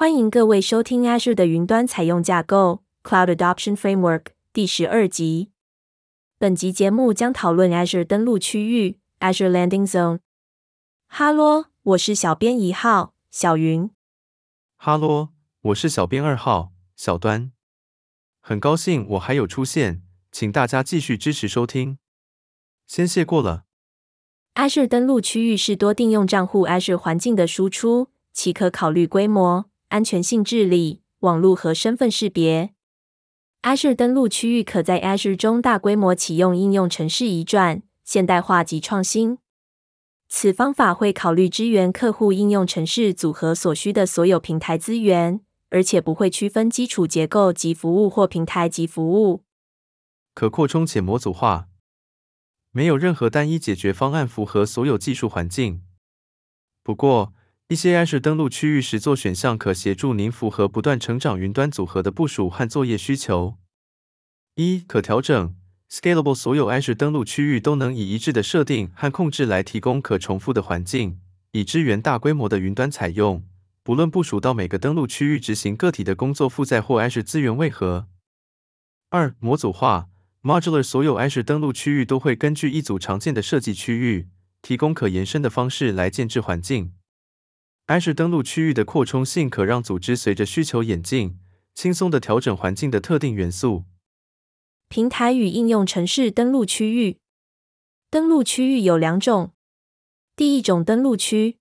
欢迎各位收听 Azure 的云端采用架构 Cloud Adoption Framework 第十二集。本集节目将讨论 Azure 登录区域 Azure Landing Zone。哈喽，我是小编一号小云。哈喽，我是小编二号小端。很高兴我还有出现，请大家继续支持收听。先谢过了。Azure 登录区域是多定用账户 Azure 环境的输出，其可考虑规模。安全性治理、网络和身份识别。Azure 登录区域可在 Azure 中大规模启用应用程式移转、现代化及创新。此方法会考虑支援客户应用程式组合所需的所有平台资源，而且不会区分基础结构及服务或平台及服务。可扩充且模组化，没有任何单一解决方案符合所有技术环境。不过，一些 Azure 登录区域实作选项可协助您符合不断成长云端组合的部署和作业需求。一、可调整 （Scalable） 所有 Azure 登录区域都能以一致的设定和控制来提供可重复的环境，以支援大规模的云端采用，不论部署到每个登录区域执行个体的工作负载或 Azure 资源为何。二、模组化 （Modular） 所有 Azure 登录区域都会根据一组常见的设计区域，提供可延伸的方式来建置环境。Azure 登陆区域的扩充性可让组织随着需求演进，轻松地调整环境的特定元素。平台与应用程式登陆区域，登陆区域有两种。第一种登陆区，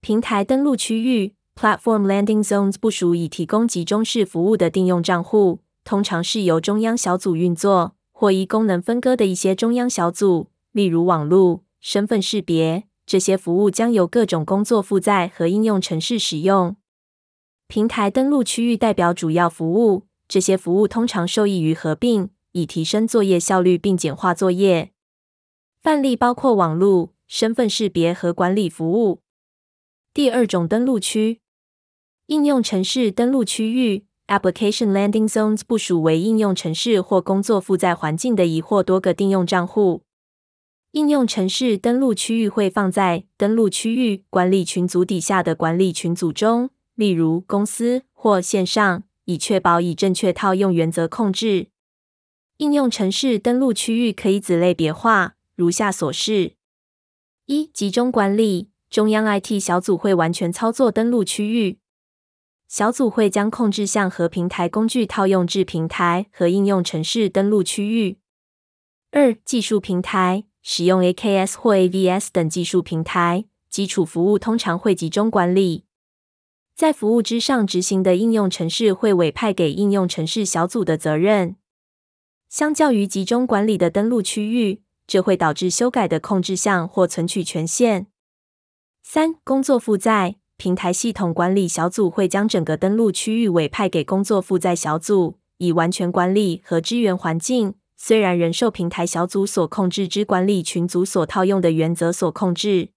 平台登陆区域 （Platform Landing Zones） 部属以提供集中式服务的定用账户，通常是由中央小组运作，或依功能分割的一些中央小组，例如网络、身份识别。这些服务将由各种工作负载和应用程式使用。平台登录区域代表主要服务，这些服务通常受益于合并，以提升作业效率并简化作业。范例包括网络、身份识别和管理服务。第二种登录区，应用程式登录区域 （Application Landing Zones） 部署为应用程式或工作负载环境的一或多个订用账户。应用程式登录区域会放在登录区域管理群组底下的管理群组中，例如公司或线上，以确保以正确套用原则控制。应用程式登录区域可以子类别化，如下所示：一、集中管理，中央 IT 小组会完全操作登录区域，小组会将控制项和平台工具套用至平台和应用程式登录区域。二、技术平台。使用 AKS 或 AVS 等技术平台，基础服务通常会集中管理，在服务之上执行的应用程式会委派给应用程式小组的责任。相较于集中管理的登录区域，这会导致修改的控制项或存取权限。三、工作负载平台系统管理小组会将整个登录区域委派给工作负载小组，以完全管理和支援环境。虽然人受平台小组所控制之管理群组所套用的原则所控制，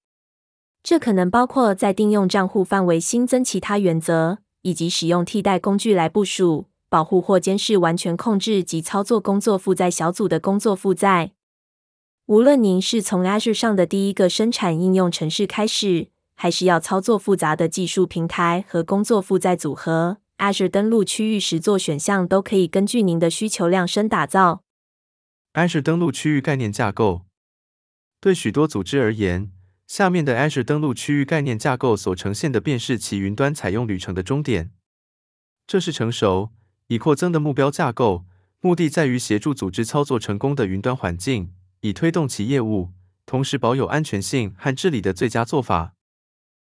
这可能包括在定用账户范围新增其他原则，以及使用替代工具来部署、保护或监视完全控制及操作工作负载小组的工作负载。无论您是从 Azure 上的第一个生产应用程式开始，还是要操作复杂的技术平台和工作负载组合，Azure 登录区域实作选项都可以根据您的需求量身打造。Azure 登陆区域概念架构。对许多组织而言，下面的 Azure 登陆区域概念架构所呈现的便是其云端采用旅程的终点。这是成熟、已扩增的目标架构，目的在于协助组织操作成功的云端环境，以推动其业务，同时保有安全性和治理的最佳做法。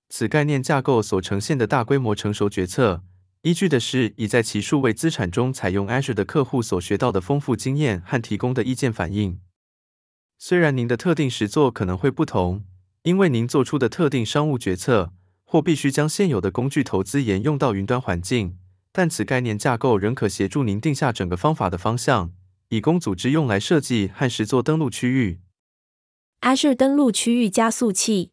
此概念架构所呈现的大规模成熟决策。依据的是已在其数位资产中采用 Azure 的客户所学到的丰富经验和提供的意见反映。虽然您的特定实作可能会不同，因为您做出的特定商务决策或必须将现有的工具投资沿用到云端环境，但此概念架构仍可协助您定下整个方法的方向，以供组织用来设计和实作登录区域。Azure 登录区域加速器。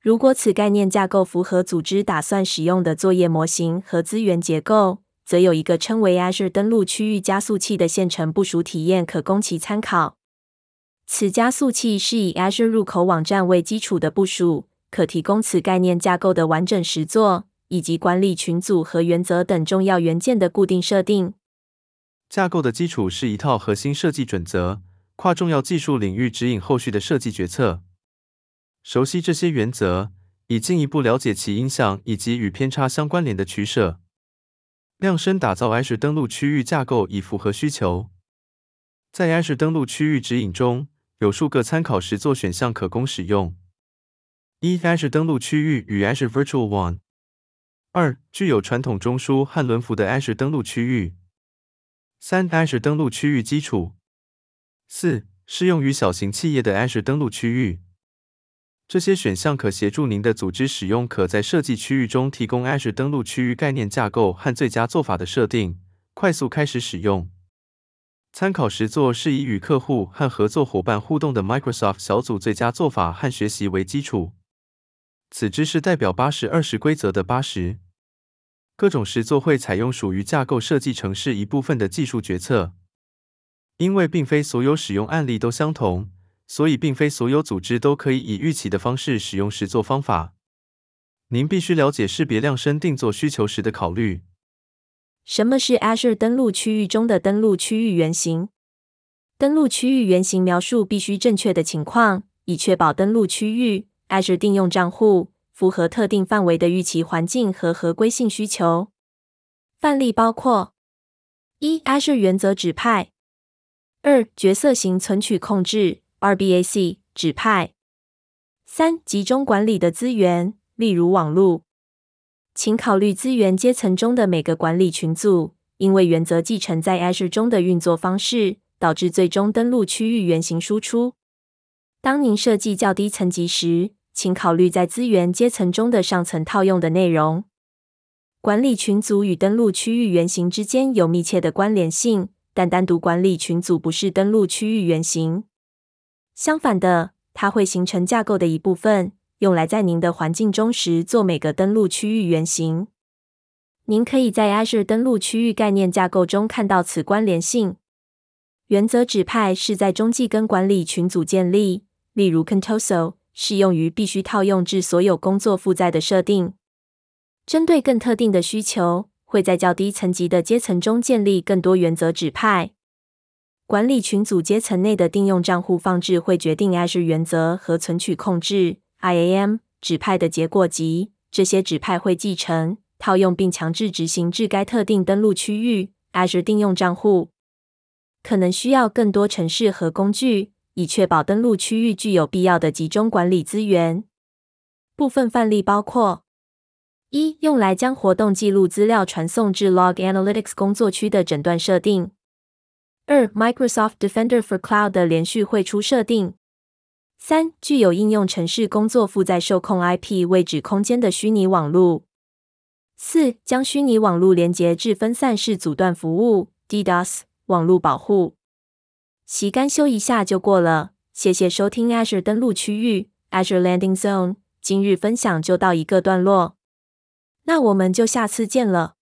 如果此概念架构符合组织打算使用的作业模型和资源结构，则有一个称为 Azure 登录区域加速器的线程部署体验可供其参考。此加速器是以 Azure 入口网站为基础的部署，可提供此概念架构的完整实作，以及管理群组和原则等重要元件的固定设定。架构的基础是一套核心设计准则，跨重要技术领域指引后续的设计决策。熟悉这些原则，以进一步了解其影响以及与偏差相关联的取舍。量身打造 Azure 登录区域架构以符合需求。在 Azure 登录区域指引中，有数个参考实作选项可供使用：一、Azure 登录区域与 Azure Virtual One；二、具有传统中枢和轮辐的 Azure 登录区域；三、Azure 登录区域基础；四、适用于小型企业的 Azure 登录区域。这些选项可协助您的组织使用可在设计区域中提供 Azure 登录区域概念架构和最佳做法的设定，快速开始使用。参考实作是以与客户和合作伙伴互动的 Microsoft 小组最佳做法和学习为基础。此知识代表八十二十规则的八十。各种实作会采用属于架构设计城市一部分的技术决策。因为并非所有使用案例都相同，所以并非所有组织都可以以预期的方式使用实作方法。您必须了解识别量身定做需求时的考虑。什么是 Azure 登录区域中的登录区域原型？登录区域原型描述必须正确的情况，以确保登录区域 Azure 定用账户符合特定范围的预期环境和合规性需求。范例包括：一、Azure 原则指派；二、角色型存取控制 （RBAC） 指派；三、集中管理的资源，例如网络。请考虑资源阶层中的每个管理群组，因为原则继承在 Azure 中的运作方式，导致最终登陆区域原型输出。当您设计较低层级时，请考虑在资源阶层中的上层套用的内容。管理群组与登录区域原型之间有密切的关联性，但单独管理群组不是登录区域原型。相反的，它会形成架构的一部分。用来在您的环境中时做每个登录区域原型。您可以在 Azure 登录区域概念架构中看到此关联性。原则指派是在中继跟管理群组建立，例如 Contoso，适用于必须套用至所有工作负载的设定。针对更特定的需求，会在较低层级的阶层中建立更多原则指派。管理群组阶层内的定用账户放置会决定 Azure 原则和存取控制。IAM 指派的结果集，这些指派会继承、套用并强制执行至该特定登录区域。Azure 定用账户可能需要更多程式和工具，以确保登录区域具有必要的集中管理资源。部分范例包括：一、用来将活动记录资料传送至 Log Analytics 工作区的诊断设定；二、Microsoft Defender for Cloud 的连续汇出设定。三、具有应用程式工作负载受控 IP 位置空间的虚拟网络。四、将虚拟网络连接至分散式阻断服务 （DDoS） 网络保护。其干修一下就过了，谢谢收听 Azure 登录区域 Azure Landing Zone。今日分享就到一个段落，那我们就下次见了。